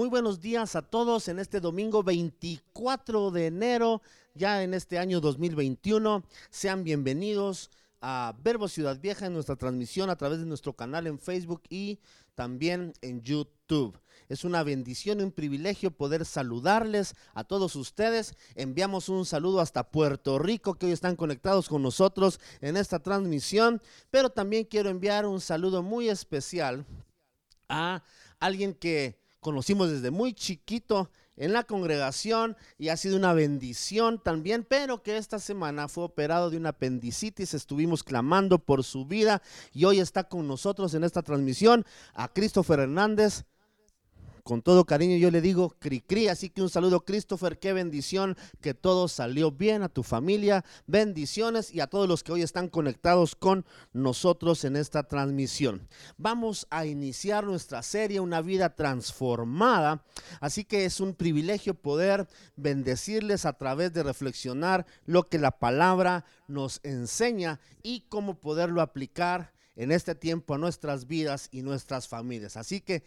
Muy buenos días a todos en este domingo 24 de enero, ya en este año 2021. Sean bienvenidos a Verbo Ciudad Vieja en nuestra transmisión a través de nuestro canal en Facebook y también en YouTube. Es una bendición y un privilegio poder saludarles a todos ustedes. Enviamos un saludo hasta Puerto Rico que hoy están conectados con nosotros en esta transmisión, pero también quiero enviar un saludo muy especial a alguien que conocimos desde muy chiquito en la congregación y ha sido una bendición también, pero que esta semana fue operado de una apendicitis, estuvimos clamando por su vida y hoy está con nosotros en esta transmisión a Christopher Hernández con todo cariño yo le digo cri cri, así que un saludo Christopher, qué bendición que todo salió bien a tu familia, bendiciones y a todos los que hoy están conectados con nosotros en esta transmisión. Vamos a iniciar nuestra serie Una vida transformada, así que es un privilegio poder bendecirles a través de reflexionar lo que la palabra nos enseña y cómo poderlo aplicar en este tiempo a nuestras vidas y nuestras familias. Así que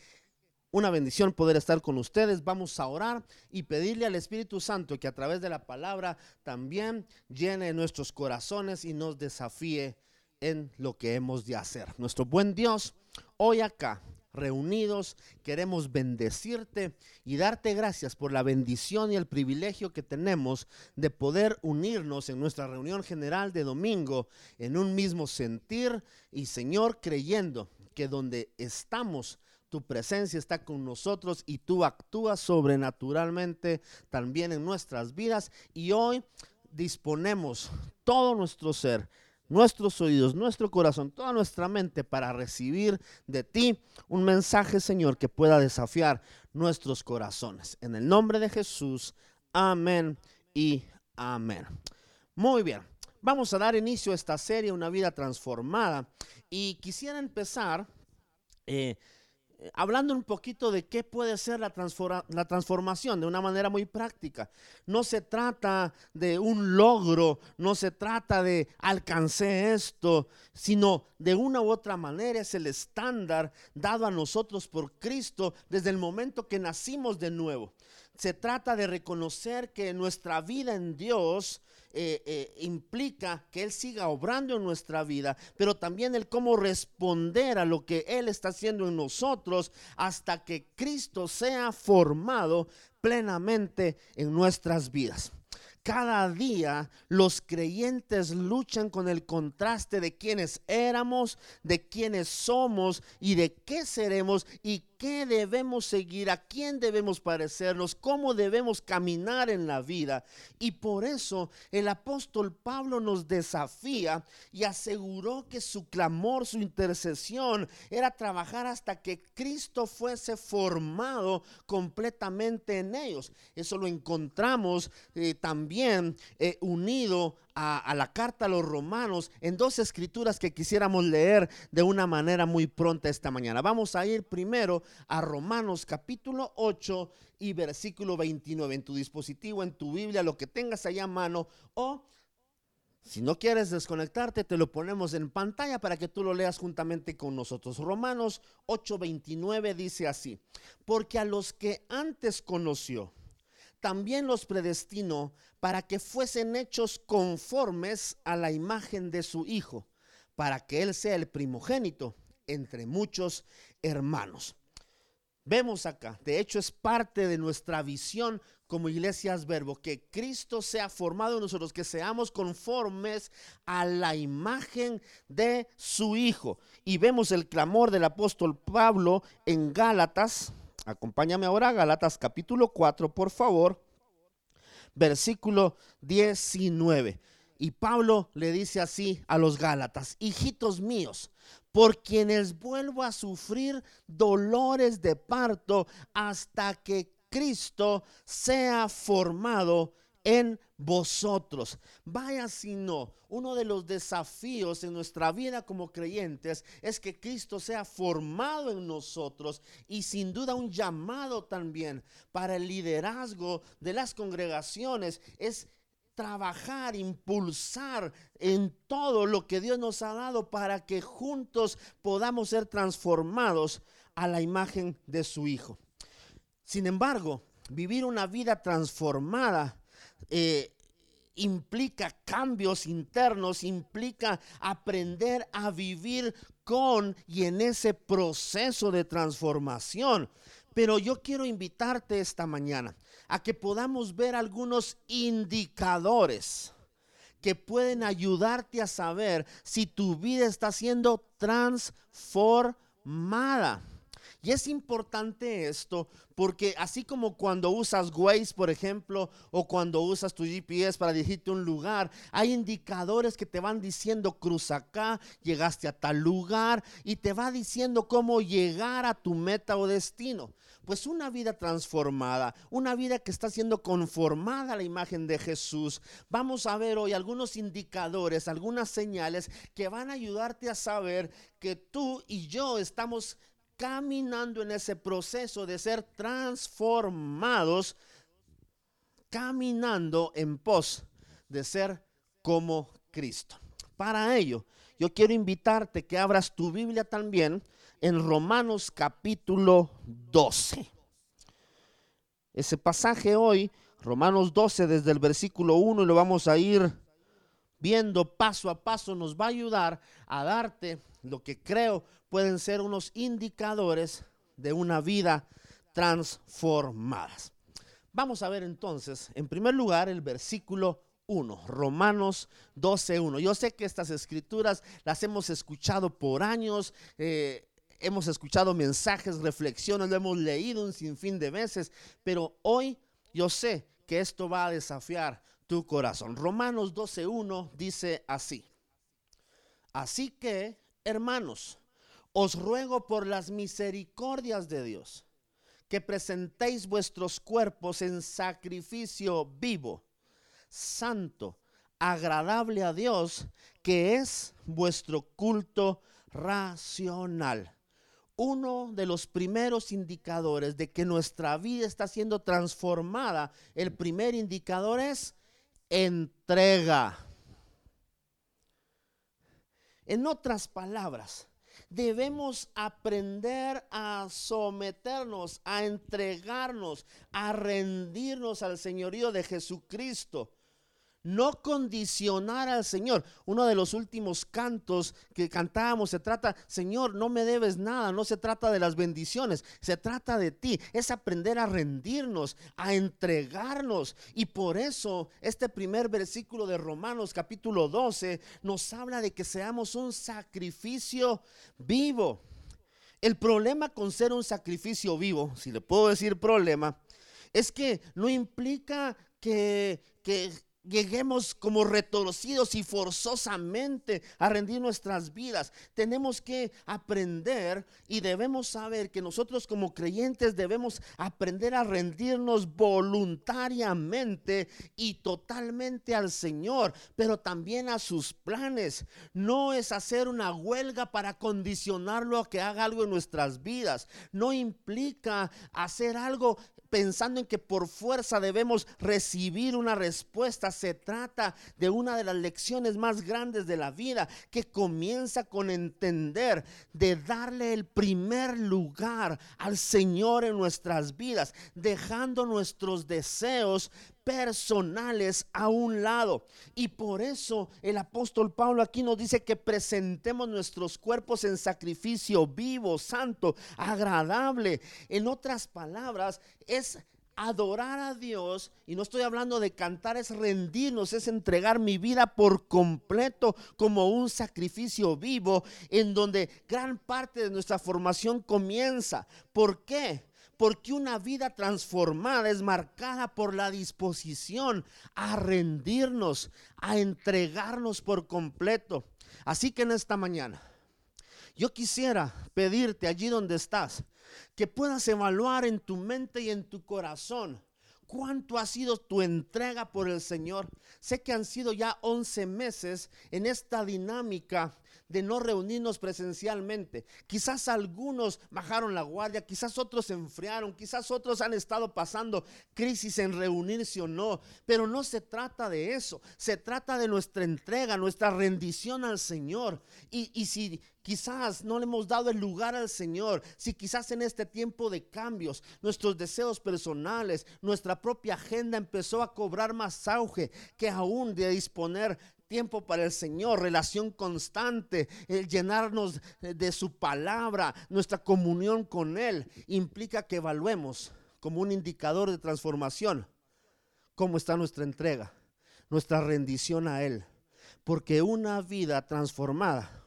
una bendición poder estar con ustedes. Vamos a orar y pedirle al Espíritu Santo que a través de la palabra también llene nuestros corazones y nos desafíe en lo que hemos de hacer. Nuestro buen Dios, hoy acá reunidos, queremos bendecirte y darte gracias por la bendición y el privilegio que tenemos de poder unirnos en nuestra reunión general de domingo en un mismo sentir y Señor creyendo que donde estamos tu presencia está con nosotros y tú actúas sobrenaturalmente también en nuestras vidas. Y hoy disponemos todo nuestro ser, nuestros oídos, nuestro corazón, toda nuestra mente para recibir de ti un mensaje, Señor, que pueda desafiar nuestros corazones. En el nombre de Jesús, amén y amén. Muy bien, vamos a dar inicio a esta serie, Una vida transformada. Y quisiera empezar eh, hablando un poquito de qué puede ser la, transformación de una manera muy práctica. No se trata de un logro, no se trata de alcancé esto, sino de una u otra manera es el estándar dado a nosotros por Cristo desde el momento que nacimos de nuevo. Se trata de reconocer que nuestra vida en Dios eh, eh, implica que Él siga obrando en nuestra vida, pero también el cómo responder a lo que Él está haciendo en nosotros hasta que Cristo sea formado plenamente en nuestras vidas. Cada día los creyentes luchan con el contraste de quienes éramos, de quienes somos y de qué seremos y qué debemos seguir, a quién debemos parecernos, cómo debemos caminar en la vida. Y por eso el apóstol Pablo nos desafía y aseguró que su clamor, su intercesión era trabajar hasta que Cristo fuese formado completamente en ellos. Eso lo encontramos eh, también eh, unido a, la carta a los romanos en dos escrituras que quisiéramos leer de una manera muy pronta esta mañana. Vamos a ir primero a Romanos capítulo 8 y versículo 29 en tu dispositivo, en tu Biblia, lo que tengas allá a mano o... Si no quieres desconectarte, te lo ponemos en pantalla para que tú lo leas juntamente con nosotros. Romanos 8:29 dice así, porque a los que antes conoció, también los predestinó para que fuesen hechos conformes a la imagen de su Hijo, para que Él sea el primogénito entre muchos hermanos. Vemos acá, de hecho es parte de nuestra visión como iglesias verbo, que Cristo sea formado en nosotros, que seamos conformes a la imagen de su Hijo. Y vemos el clamor del apóstol Pablo en Gálatas Acompáñame ahora a Galatas capítulo 4, por favor, versículo 19. Y Pablo le dice así a los Gálatas, hijitos míos, por quienes vuelvo a sufrir dolores de parto hasta que Cristo sea formado en vosotros. Vaya si no, uno de los desafíos en nuestra vida como creyentes es que Cristo sea formado en nosotros y sin duda un llamado también para el liderazgo de las congregaciones es trabajar, impulsar en todo lo que Dios nos ha dado para que juntos podamos ser transformados a la imagen de su Hijo. Sin embargo, vivir una vida transformada eh, implica cambios internos, implica aprender a vivir con y en ese proceso de transformación. Pero yo quiero invitarte esta mañana a que podamos ver algunos indicadores que pueden ayudarte a saber si tu vida está siendo transformada. Y es importante esto porque así como cuando usas Waze, por ejemplo, o cuando usas tu GPS para dirigirte a un lugar, hay indicadores que te van diciendo cruza acá, llegaste a tal lugar y te va diciendo cómo llegar a tu meta o destino. Pues una vida transformada, una vida que está siendo conformada a la imagen de Jesús. Vamos a ver hoy algunos indicadores, algunas señales que van a ayudarte a saber que tú y yo estamos caminando en ese proceso de ser transformados, caminando en pos de ser como Cristo. Para ello, yo quiero invitarte que abras tu Biblia también en Romanos capítulo 12. Ese pasaje hoy, Romanos 12, desde el versículo 1, y lo vamos a ir viendo paso a paso, nos va a ayudar a darte lo que creo pueden ser unos indicadores de una vida transformada. Vamos a ver entonces, en primer lugar, el versículo 1, Romanos 12.1. Yo sé que estas escrituras las hemos escuchado por años, eh, hemos escuchado mensajes, reflexiones, lo hemos leído un sinfín de veces, pero hoy yo sé que esto va a desafiar tu corazón. Romanos 12.1 dice así. Así que hermanos, os ruego por las misericordias de Dios que presentéis vuestros cuerpos en sacrificio vivo, santo, agradable a Dios, que es vuestro culto racional. Uno de los primeros indicadores de que nuestra vida está siendo transformada, el primer indicador es entrega. En otras palabras, debemos aprender a someternos, a entregarnos, a rendirnos al señorío de Jesucristo no condicionar al Señor. Uno de los últimos cantos que cantábamos se trata, Señor, no me debes nada, no se trata de las bendiciones, se trata de ti. Es aprender a rendirnos, a entregarnos. Y por eso este primer versículo de Romanos capítulo 12 nos habla de que seamos un sacrificio vivo. El problema con ser un sacrificio vivo, si le puedo decir problema, es que no implica que, que lleguemos como retorcidos y forzosamente a rendir nuestras vidas. Tenemos que aprender y debemos saber que nosotros como creyentes debemos aprender a rendirnos voluntariamente y totalmente al Señor, pero también a sus planes. No es hacer una huelga para condicionarlo a que haga algo en nuestras vidas. No implica hacer algo pensando en que por fuerza debemos recibir una respuesta. Se trata de una de las lecciones más grandes de la vida que comienza con entender de darle el primer lugar al Señor en nuestras vidas, dejando nuestros deseos personales a un lado. Y por eso el apóstol Pablo aquí nos dice que presentemos nuestros cuerpos en sacrificio vivo, santo, agradable. En otras palabras, es adorar a Dios, y no estoy hablando de cantar, es rendirnos, es entregar mi vida por completo como un sacrificio vivo en donde gran parte de nuestra formación comienza. ¿Por qué? Porque una vida transformada es marcada por la disposición a rendirnos, a entregarnos por completo. Así que en esta mañana, yo quisiera pedirte allí donde estás, que puedas evaluar en tu mente y en tu corazón cuánto ha sido tu entrega por el Señor. Sé que han sido ya 11 meses en esta dinámica de no reunirnos presencialmente. Quizás algunos bajaron la guardia, quizás otros se enfriaron, quizás otros han estado pasando crisis en reunirse o no, pero no se trata de eso, se trata de nuestra entrega, nuestra rendición al Señor. Y, y si quizás no le hemos dado el lugar al Señor, si quizás en este tiempo de cambios, nuestros deseos personales, nuestra propia agenda empezó a cobrar más auge que aún de disponer tiempo para el Señor, relación constante, el llenarnos de su palabra, nuestra comunión con Él, implica que evaluemos como un indicador de transformación cómo está nuestra entrega, nuestra rendición a Él. Porque una vida transformada,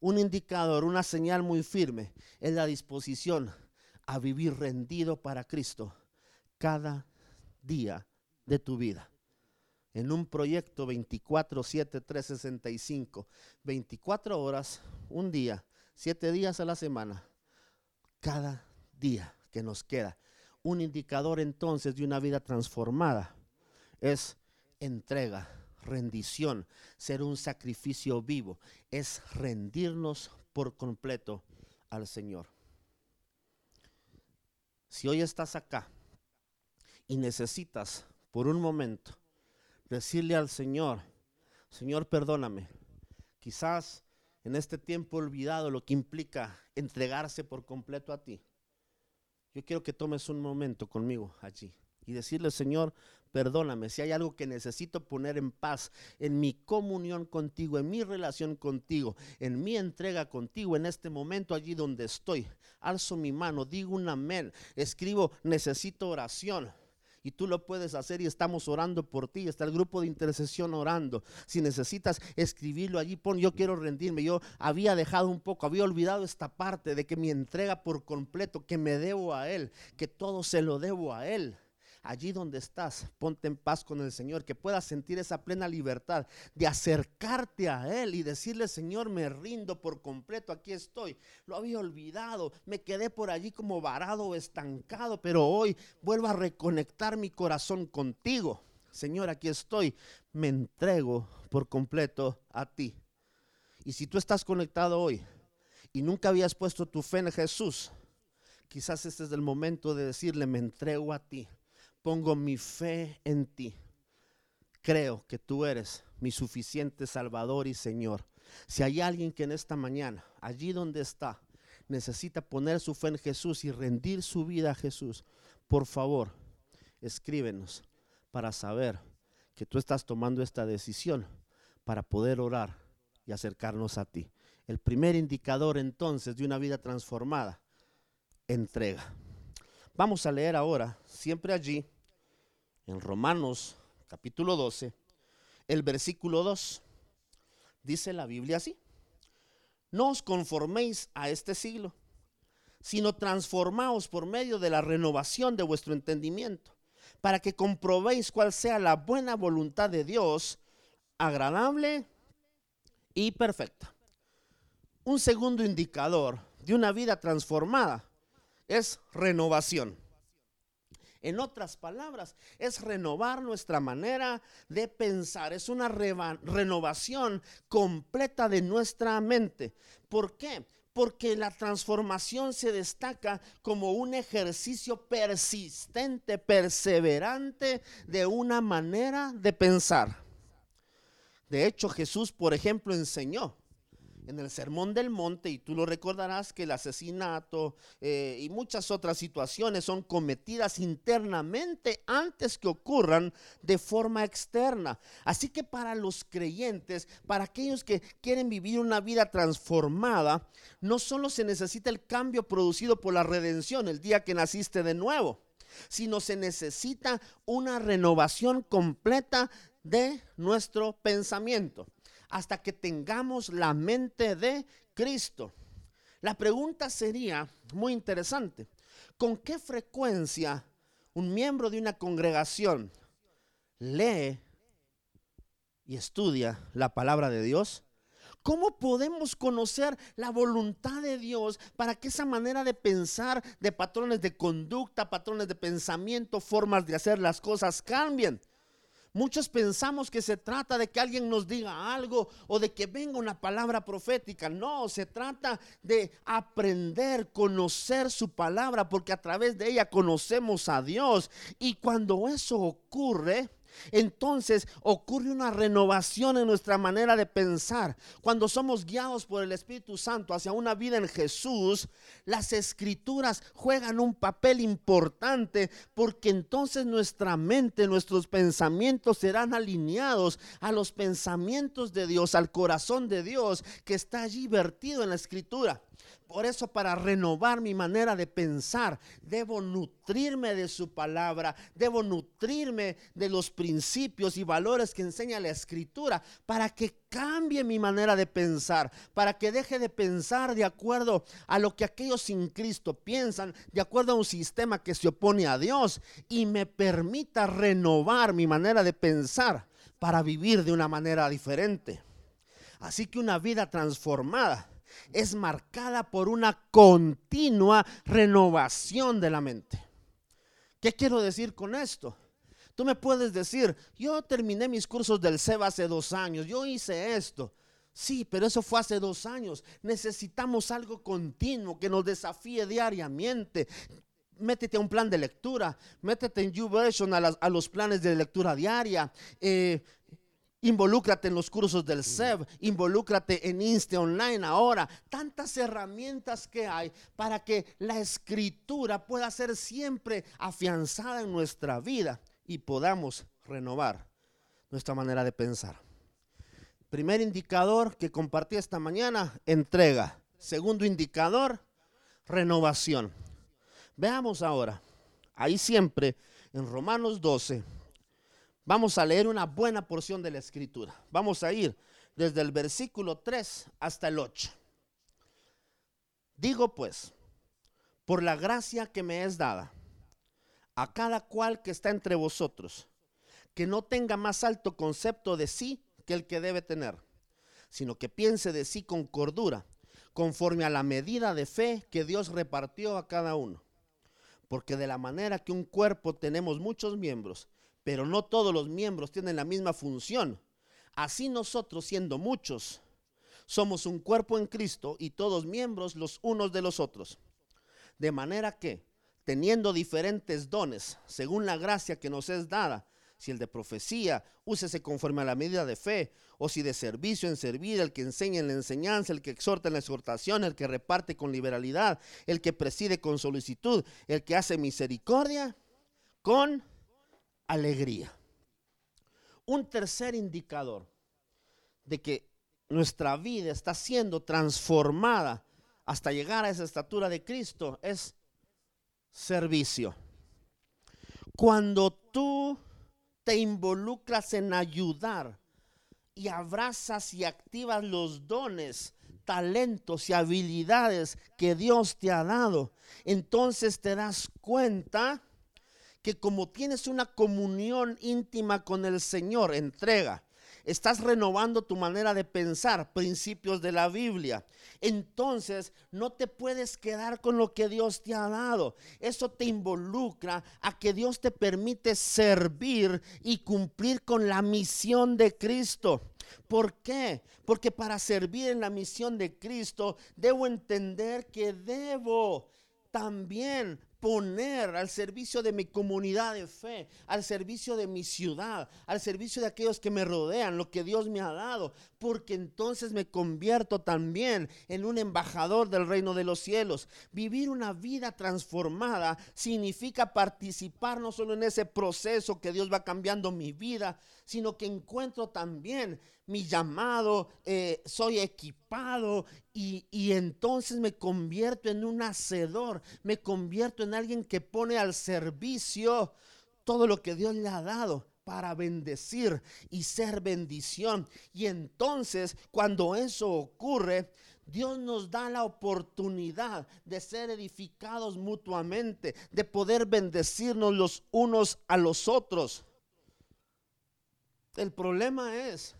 un indicador, una señal muy firme, es la disposición a vivir rendido para Cristo cada día de tu vida en un proyecto 24, 7, 365, 24 horas, un día, 7 días a la semana, cada día que nos queda. Un indicador entonces de una vida transformada es entrega, rendición, ser un sacrificio vivo, es rendirnos por completo al Señor. Si hoy estás acá y necesitas por un momento decirle al Señor, Señor, perdóname. Quizás en este tiempo olvidado lo que implica entregarse por completo a ti. Yo quiero que tomes un momento conmigo allí y decirle, Señor, perdóname si hay algo que necesito poner en paz en mi comunión contigo, en mi relación contigo, en mi entrega contigo, en este momento allí donde estoy. Alzo mi mano, digo un amén, escribo, necesito oración y tú lo puedes hacer y estamos orando por ti. Está el grupo de intercesión orando. Si necesitas escribirlo allí, pon yo quiero rendirme. Yo había dejado un poco, había olvidado esta parte de que mi entrega por completo, que me debo a Él, que todo se lo debo a Él allí donde estás, ponte en paz con el Señor, que puedas sentir esa plena libertad de acercarte a Él y decirle, Señor, me rindo por completo, aquí estoy. Lo había olvidado, me quedé por allí como varado estancado, pero hoy vuelvo a reconectar mi corazón contigo. Señor, aquí estoy, me entrego por completo a ti. Y si tú estás conectado hoy y nunca habías puesto tu fe en Jesús, quizás este es el momento de decirle, me entrego a ti pongo mi fe en ti. Creo que tú eres mi suficiente Salvador y Señor. Si hay alguien que en esta mañana, allí donde está, necesita poner su fe en Jesús y rendir su vida a Jesús, por favor, escríbenos para saber que tú estás tomando esta decisión para poder orar y acercarnos a ti. El primer indicador entonces de una vida transformada, entrega. Vamos a leer ahora, siempre allí, en Romanos capítulo 12, el versículo 2. Dice la Biblia así. No os conforméis a este siglo, sino transformaos por medio de la renovación de vuestro entendimiento, para que comprobéis cuál sea la buena voluntad de Dios, agradable y perfecta. Un segundo indicador de una vida transformada es renovación. En otras palabras, es renovar nuestra manera de pensar. Es una renovación completa de nuestra mente. ¿Por qué? Porque la transformación se destaca como un ejercicio persistente, perseverante de una manera de pensar. De hecho, Jesús, por ejemplo, enseñó en el Sermón del Monte, y tú lo recordarás que el asesinato eh, y muchas otras situaciones son cometidas internamente antes que ocurran de forma externa. Así que para los creyentes, para aquellos que quieren vivir una vida transformada, no solo se necesita el cambio producido por la redención el día que naciste de nuevo, sino se necesita una renovación completa de nuestro pensamiento hasta que tengamos la mente de Cristo. La pregunta sería muy interesante. ¿Con qué frecuencia un miembro de una congregación lee y estudia la palabra de Dios? ¿Cómo podemos conocer la voluntad de Dios para que esa manera de pensar, de patrones de conducta, patrones de pensamiento, formas de hacer las cosas cambien? Muchos pensamos que se trata de que alguien nos diga algo o de que venga una palabra profética. No, se trata de aprender, conocer su palabra, porque a través de ella conocemos a Dios. Y cuando eso ocurre, entonces ocurre una renovación en nuestra manera de pensar. Cuando somos guiados por el Espíritu Santo hacia una vida en Jesús, las escrituras juegan un papel importante porque entonces nuestra mente, nuestros pensamientos serán alineados a los pensamientos de Dios, al corazón de Dios que está allí vertido en la escritura. Por eso para renovar mi manera de pensar, debo nutrirme de su palabra, debo nutrirme de los principios y valores que enseña la escritura para que cambie mi manera de pensar, para que deje de pensar de acuerdo a lo que aquellos sin Cristo piensan, de acuerdo a un sistema que se opone a Dios y me permita renovar mi manera de pensar para vivir de una manera diferente. Así que una vida transformada es marcada por una continua renovación de la mente. ¿Qué quiero decir con esto? Tú me puedes decir, yo terminé mis cursos del SEBA hace dos años, yo hice esto. Sí, pero eso fue hace dos años. Necesitamos algo continuo que nos desafíe diariamente. Métete a un plan de lectura, métete en YouVersion a, a los planes de lectura diaria. Eh, Involúcrate en los cursos del SEB, involúcrate en Insta Online ahora. Tantas herramientas que hay para que la escritura pueda ser siempre afianzada en nuestra vida y podamos renovar nuestra manera de pensar. Primer indicador que compartí esta mañana, entrega. Segundo indicador, renovación. Veamos ahora, ahí siempre en Romanos 12, Vamos a leer una buena porción de la escritura. Vamos a ir desde el versículo 3 hasta el 8. Digo pues, por la gracia que me es dada, a cada cual que está entre vosotros, que no tenga más alto concepto de sí que el que debe tener, sino que piense de sí con cordura, conforme a la medida de fe que Dios repartió a cada uno. Porque de la manera que un cuerpo tenemos muchos miembros, pero no todos los miembros tienen la misma función. Así nosotros, siendo muchos, somos un cuerpo en Cristo y todos miembros los unos de los otros. De manera que, teniendo diferentes dones, según la gracia que nos es dada, si el de profecía, úsese conforme a la medida de fe, o si de servicio en servir, el que enseña en la enseñanza, el que exhorta en la exhortación, el que reparte con liberalidad, el que preside con solicitud, el que hace misericordia con alegría. Un tercer indicador de que nuestra vida está siendo transformada hasta llegar a esa estatura de Cristo es servicio. Cuando tú te involucras en ayudar y abrazas y activas los dones, talentos y habilidades que Dios te ha dado, entonces te das cuenta que como tienes una comunión íntima con el Señor, entrega, estás renovando tu manera de pensar, principios de la Biblia. Entonces no te puedes quedar con lo que Dios te ha dado. Eso te involucra a que Dios te permite servir y cumplir con la misión de Cristo. ¿Por qué? Porque para servir en la misión de Cristo debo entender que debo también poner al servicio de mi comunidad de fe, al servicio de mi ciudad, al servicio de aquellos que me rodean, lo que Dios me ha dado, porque entonces me convierto también en un embajador del reino de los cielos. Vivir una vida transformada significa participar no solo en ese proceso que Dios va cambiando mi vida, sino que encuentro también mi llamado, eh, soy equipado y, y entonces me convierto en un hacedor, me convierto en alguien que pone al servicio todo lo que Dios le ha dado para bendecir y ser bendición. Y entonces cuando eso ocurre, Dios nos da la oportunidad de ser edificados mutuamente, de poder bendecirnos los unos a los otros. El problema es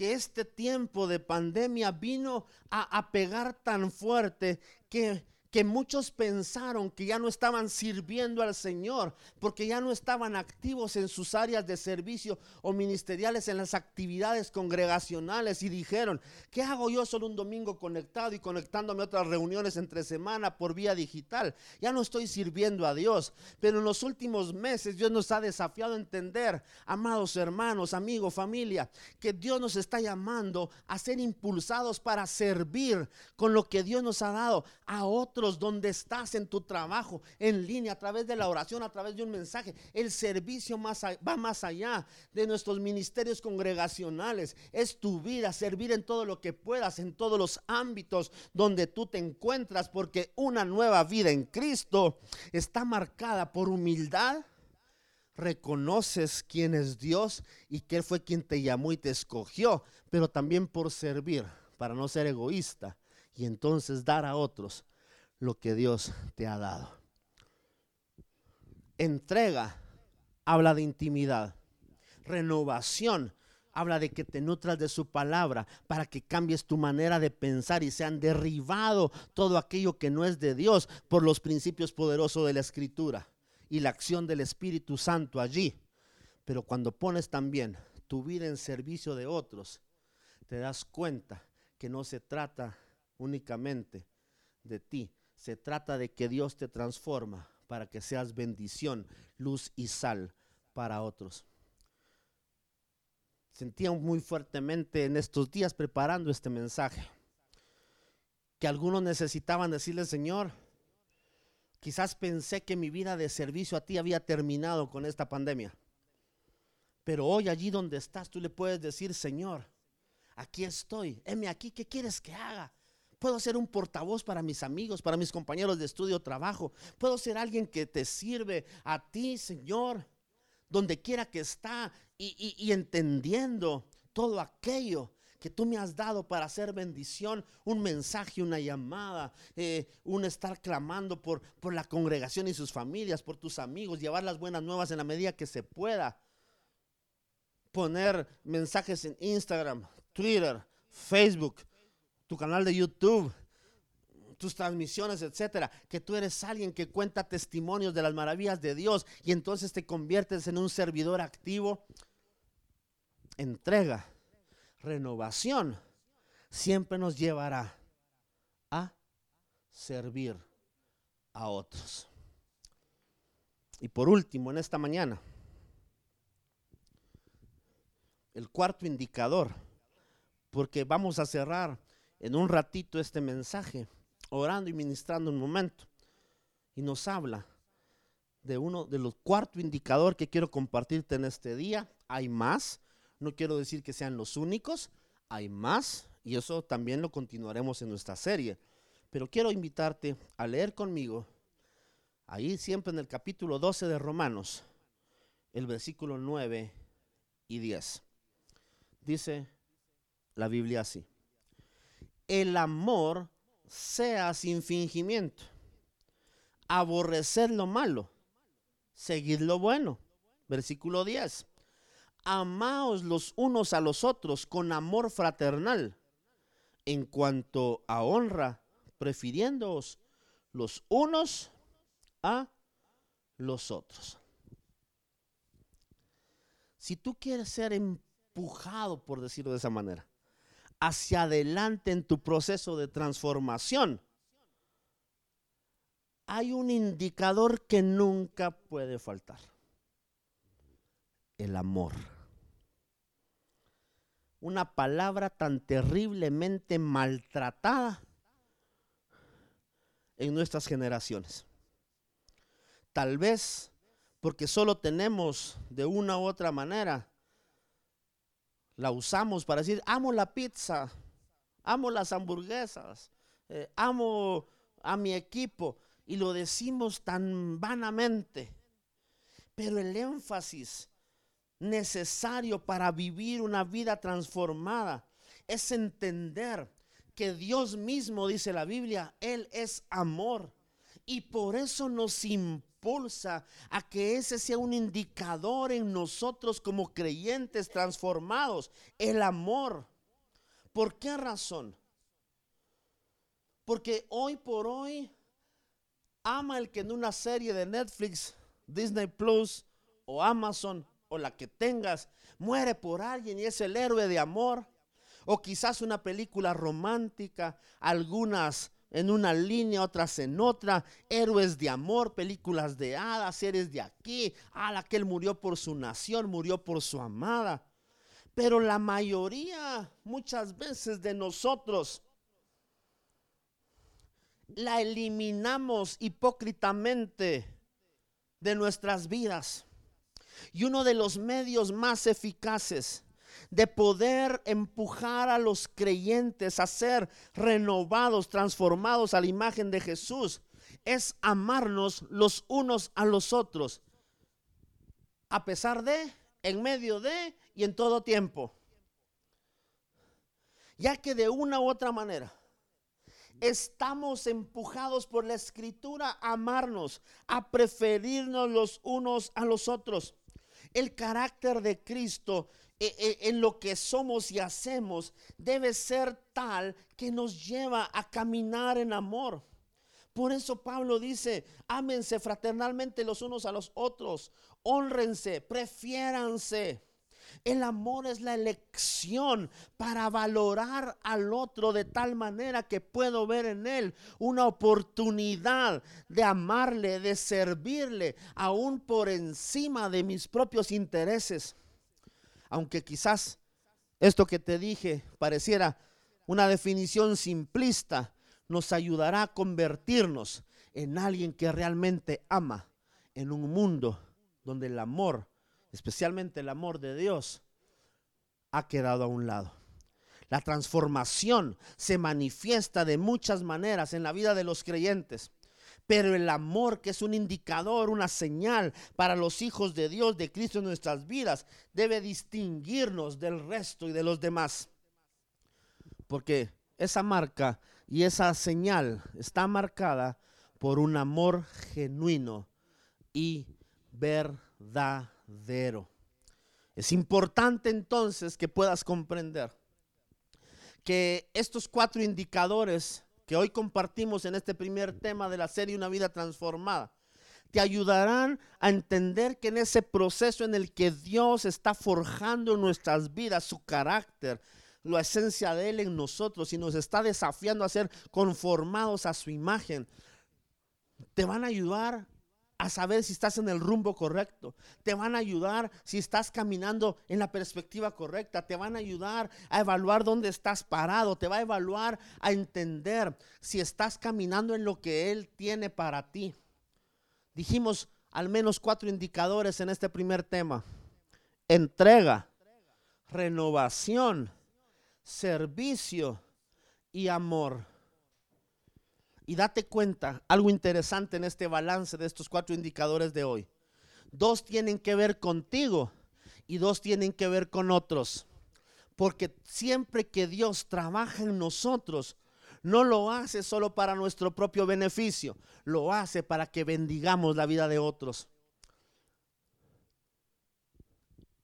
que este tiempo de pandemia vino a, pegar tan fuerte que, que muchos pensaron que ya no estaban sirviendo al Señor, porque ya no estaban activos en sus áreas de servicio o ministeriales, en las actividades congregacionales, y dijeron, ¿qué hago yo solo un domingo conectado y conectándome a otras reuniones entre semana por vía digital? Ya no estoy sirviendo a Dios, pero en los últimos meses Dios nos ha desafiado a entender, amados hermanos, amigos, familia, que Dios nos está llamando a ser impulsados para servir con lo que Dios nos ha dado a otros donde estás en tu trabajo, en línea, a través de la oración, a través de un mensaje. El servicio más va más allá de nuestros ministerios congregacionales. Es tu vida, servir en todo lo que puedas, en todos los ámbitos donde tú te encuentras, porque una nueva vida en Cristo está marcada por humildad reconoces quién es Dios y que Él fue quien te llamó y te escogió, pero también por servir, para no ser egoísta y entonces dar a otros lo que Dios te ha dado. Entrega habla de intimidad. Renovación habla de que te nutras de su palabra para que cambies tu manera de pensar y sean derribado todo aquello que no es de Dios por los principios poderosos de la escritura y la acción del Espíritu Santo allí. Pero cuando pones también tu vida en servicio de otros, te das cuenta que no se trata únicamente de ti, se trata de que Dios te transforma para que seas bendición, luz y sal para otros. Sentía muy fuertemente en estos días preparando este mensaje que algunos necesitaban decirle, Señor, quizás pensé que mi vida de servicio a ti había terminado con esta pandemia. Pero hoy allí donde estás, tú le puedes decir, Señor, aquí estoy, heme aquí, ¿qué quieres que haga? Puedo ser un portavoz para mis amigos, para mis compañeros de estudio o trabajo. Puedo ser alguien que te sirve a ti, Señor, donde quiera que está y, entendiendo todo aquello que tú me has dado para hacer bendición, un mensaje, una llamada, eh, un estar clamando por, por la congregación y sus familias, por tus amigos, llevar las buenas nuevas en la medida que se pueda. Poner mensajes en Instagram, Twitter, Facebook, tu canal de YouTube, tus transmisiones, etcétera, que tú eres alguien que cuenta testimonios de las maravillas de Dios y entonces te conviertes en un servidor activo. Entrega, renovación, siempre nos llevará a servir a otros. Y por último, en esta mañana, el cuarto indicador, porque vamos a cerrar en un ratito este mensaje, orando y ministrando un momento. Y nos habla de uno de los cuarto indicador que quiero compartirte en este día. Hay más, no quiero decir que sean los únicos, hay más y eso también lo continuaremos en nuestra serie. Pero quiero invitarte a leer conmigo, ahí siempre en el capítulo 12 de Romanos, el versículo 9 y 10. Dice la Biblia así el amor sea sin fingimiento. Aborrecer lo malo, seguir lo bueno. Versículo 10. Amaos los unos a los otros con amor fraternal. En cuanto a honra, prefiriéndoos los unos a los otros. Si tú quieres ser empujado, por decirlo de esa manera, hacia adelante en tu proceso de transformación, hay un indicador que nunca puede faltar. El amor. Una palabra tan terriblemente maltratada en nuestras generaciones. Tal vez porque solo tenemos de una u otra manera la usamos para decir, amo la pizza, amo las hamburguesas, eh, amo a mi equipo, y lo decimos tan vanamente. Pero el énfasis necesario para vivir una vida transformada es entender que Dios mismo, dice la Biblia, Él es amor. Y por eso nos importa impulsa a que ese sea un indicador en nosotros como creyentes transformados, el amor. ¿Por qué razón? Porque hoy por hoy ama el que en una serie de Netflix, Disney Plus o Amazon o la que tengas, muere por alguien y es el héroe de amor. O quizás una película romántica, algunas en una línea, otras en otra, héroes de amor, películas de hadas, seres de aquí, a la que él murió por su nación, murió por su amada. Pero la mayoría, muchas veces de nosotros, la eliminamos hipócritamente de nuestras vidas. Y uno de los medios más eficaces de poder empujar a los creyentes a ser renovados, transformados a la imagen de Jesús, es amarnos los unos a los otros, a pesar de, en medio de y en todo tiempo. Ya que de una u otra manera estamos empujados por la escritura a amarnos, a preferirnos los unos a los otros. El carácter de Cristo e, e, en lo que somos y hacemos debe ser tal que nos lleva a caminar en amor. Por eso Pablo dice, ámense fraternalmente los unos a los otros, honrense, prefiéranse. El amor es la elección para valorar al otro de tal manera que puedo ver en él una oportunidad de amarle, de servirle, aún por encima de mis propios intereses. Aunque quizás esto que te dije pareciera una definición simplista, nos ayudará a convertirnos en alguien que realmente ama en un mundo donde el amor especialmente el amor de Dios, ha quedado a un lado. La transformación se manifiesta de muchas maneras en la vida de los creyentes. Pero el amor, que es un indicador, una señal para los hijos de Dios, de Cristo en nuestras vidas, debe distinguirnos del resto y de los demás. Porque esa marca y esa señal está marcada por un amor genuino y verdadero. Es importante entonces que puedas comprender que estos cuatro indicadores que hoy compartimos en este primer tema de la serie Una vida transformada, te ayudarán a entender que en ese proceso en el que Dios está forjando nuestras vidas su carácter, la esencia de Él en nosotros y nos está desafiando a ser conformados a su imagen, te van a ayudar a saber si estás en el rumbo correcto. Te van a ayudar si estás caminando en la perspectiva correcta. Te van a ayudar a evaluar dónde estás parado. Te va a evaluar a entender si estás caminando en lo que Él tiene para ti. Dijimos al menos cuatro indicadores en este primer tema. Entrega, renovación, servicio y amor. Y date cuenta, algo interesante en este balance de estos cuatro indicadores de hoy. Dos tienen que ver contigo y dos tienen que ver con otros. Porque siempre que Dios trabaja en nosotros, no lo hace solo para nuestro propio beneficio, lo hace para que bendigamos la vida de otros.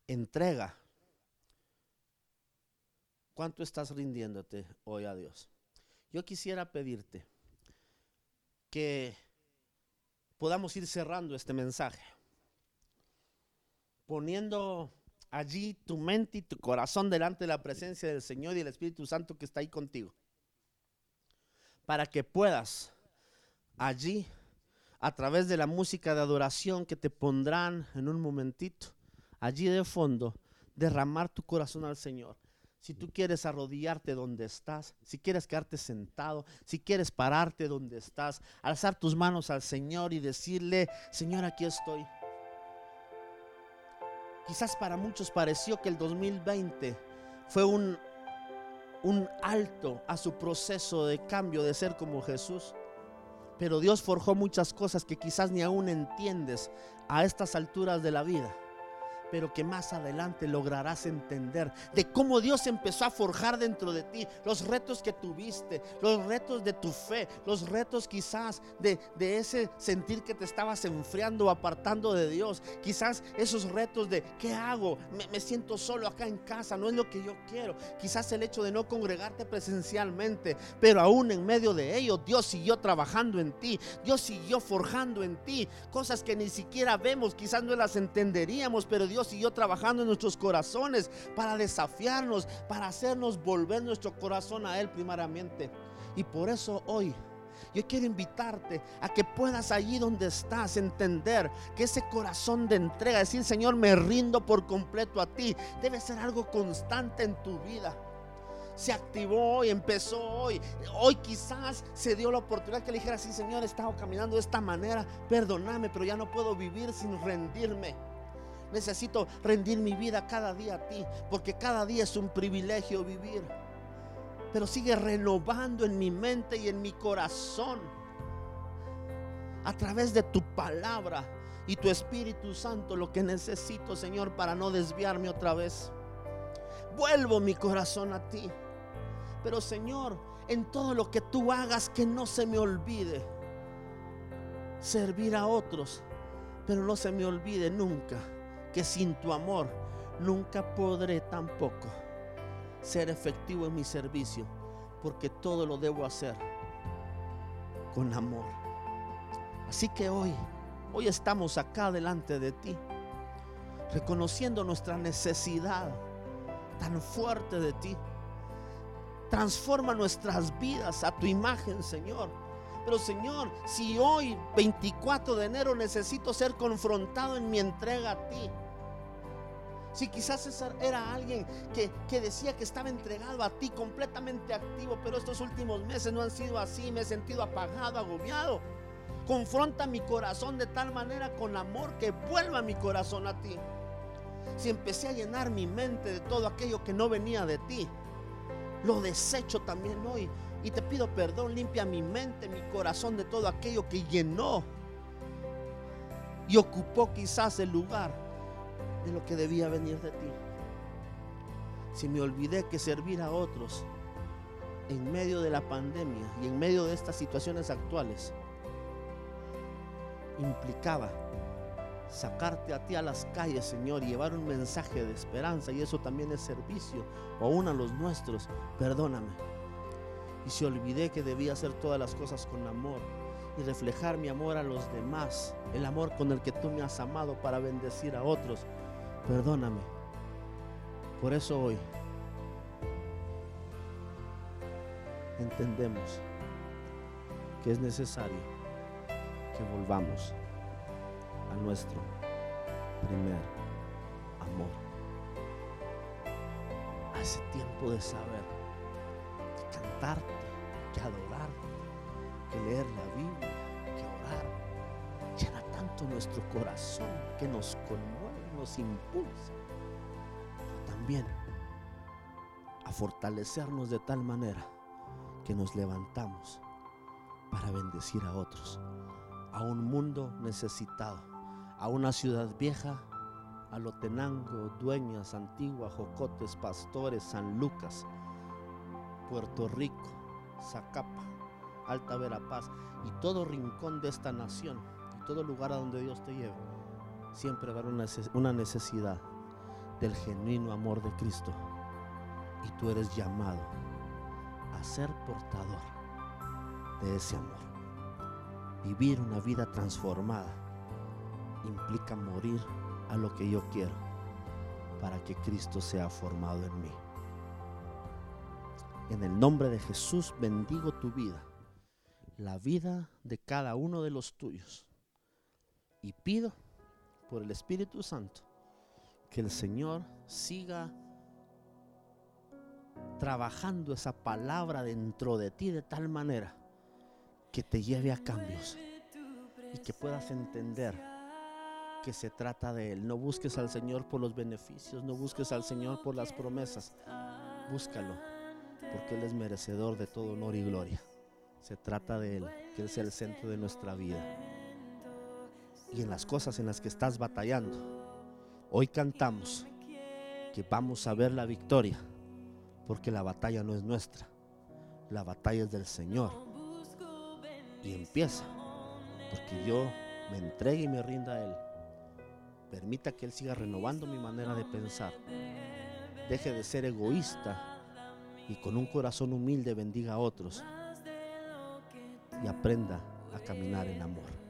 Entrega. ¿Cuánto estás rindiéndote hoy a Dios? Yo quisiera pedirte que podamos ir cerrando este mensaje, poniendo allí tu mente y tu corazón delante de la presencia del Señor y el Espíritu Santo que está ahí contigo, para que puedas allí, a través de la música de adoración que te pondrán en un momentito, allí de fondo, derramar tu corazón al Señor si tú quieres arrodillarte donde estás, si quieres quedarte sentado, si quieres pararte donde estás, alzar tus manos al Señor y decirle, Señor, aquí estoy. Quizás para muchos pareció que el 2020 fue un, un alto a su proceso de cambio de ser como Jesús. Pero Dios forjó muchas cosas que quizás ni aún entiendes a estas alturas de la vida pero que más adelante lograrás entender de cómo Dios empezó a forjar dentro de ti los retos que tuviste, los retos de tu fe, los retos quizás de, ese sentir que te estabas enfriando o apartando de Dios, quizás esos retos de ¿qué hago? Me, me siento solo acá en casa, no es lo que yo quiero, quizás el hecho de no congregarte presencialmente, pero aún en medio de ello Dios siguió trabajando en ti, Dios siguió forjando en ti. Cosas que ni siquiera vemos, quizás no las entenderíamos, pero Dios siguió trabajando en nuestros corazones para desafiarnos, para hacernos volver nuestro corazón a Él primariamente. Y por eso hoy yo quiero invitarte a que puedas allí donde estás entender que ese corazón de entrega, decir Señor, me rindo por completo a ti, debe ser algo constante en tu vida se activó y empezó hoy. Hoy quizás se dio la oportunidad que le dijera, sí Señor, he estado caminando de esta manera, perdóname, pero ya no puedo vivir sin rendirme. Necesito rendir mi vida cada día a ti, porque cada día es un privilegio vivir. Pero sigue renovando en mi mente y en mi corazón a través de tu palabra y tu Espíritu Santo lo que necesito, Señor, para no desviarme otra vez. Vuelvo mi corazón a ti. Pero Señor, en todo lo que tú hagas, que no se me olvide servir a otros. Pero no se me olvide nunca que sin tu amor nunca podré tampoco ser efectivo en mi servicio, porque todo lo debo hacer con amor. Así que hoy, hoy estamos acá delante de ti, reconociendo nuestra necesidad tan fuerte de ti. Transforma nuestras vidas a tu imagen, Señor. Pero Señor, si hoy, 24 de enero, necesito ser confrontado en mi entrega a ti, si quizás era alguien que, que, decía que estaba entregado a ti, completamente activo, pero estos últimos meses no han sido así, me he sentido apagado, agobiado. Confronta mi corazón de tal manera con amor que vuelva mi corazón a ti. Si empecé a llenar mi mente de todo aquello que no venía de ti, lo desecho también hoy. Y te pido perdón, limpia mi mente, mi corazón de todo aquello que llenó y ocupó quizás el lugar de lo que debía venir de ti. Si me olvidé que servir a otros en medio de la pandemia y en medio de estas situaciones actuales implicaba sacarte a ti a las calles, Señor, y llevar un mensaje de esperanza, y eso también es servicio, o aún a los nuestros, perdóname. Y si olvidé que debía hacer todas las cosas con amor y reflejar mi amor a los demás, el amor con el que tú me has amado para bendecir a otros, Perdóname. Por eso hoy entendemos que es necesario que volvamos a nuestro primer amor. Ese tiempo de saber que cantarte, que adorarte, que leer la Biblia, que orar, llena tanto nuestro corazón que nos conmueve impulsa, también a fortalecernos de tal manera que nos levantamos para bendecir a otros, a un mundo necesitado, a una ciudad vieja, a Lotenango, Dueñas, Antigua, Jocotes, Pastores, San Lucas, Puerto Rico, Zacapa, Alta Verapaz y todo rincón de esta nación y todo lugar a donde Dios te lleve siempre va a haber una necesidad del genuino amor de Cristo. Y tú eres llamado a ser portador de ese amor. Vivir una vida transformada implica morir a lo que yo quiero para que Cristo sea formado en mí. En el nombre de Jesús bendigo tu vida, la vida de cada uno de los tuyos. Y pido por el Espíritu Santo, que el Señor siga trabajando esa palabra dentro de ti de tal manera que te lleve a cambios y que puedas entender que se trata de Él. No busques al Señor por los beneficios, no busques al Señor por las promesas. Búscalo, porque Él es merecedor de todo honor y gloria. Se trata de Él, que sea el centro de nuestra vida y en las cosas en las que estás batallando, Hoy cantamos que vamos a ver la victoria, porque la batalla no es nuestra, la batalla es del Señor. Y empieza, porque yo me entregue y me rinda a Él. Permita que Él siga renovando mi manera de pensar. Deje de ser egoísta y con un corazón humilde bendiga a otros. Y aprenda a caminar en amor.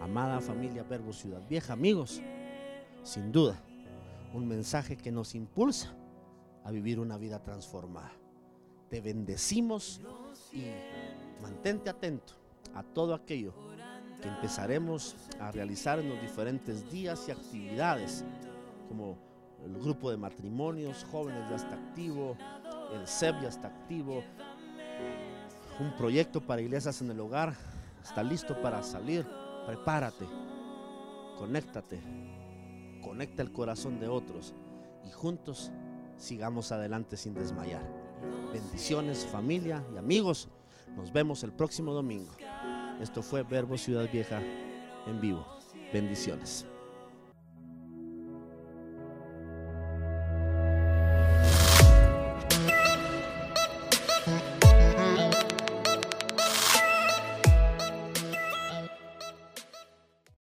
Amada familia Verbo Ciudad Vieja, amigos, sin duda, un mensaje que nos impulsa a vivir una vida transformada. Te bendecimos y mantente atento a todo aquello que empezaremos a realizar en los diferentes días y actividades, como el grupo de matrimonios, jóvenes ya está activo, el CEP ya está activo, un proyecto para iglesias en el hogar está listo para salir, prepárate, conéctate, conecta el corazón de otros y juntos sigamos adelante sin desmayar. Bendiciones familia y amigos, nos vemos el próximo domingo. Esto fue Verbo Ciudad Vieja en vivo. Bendiciones.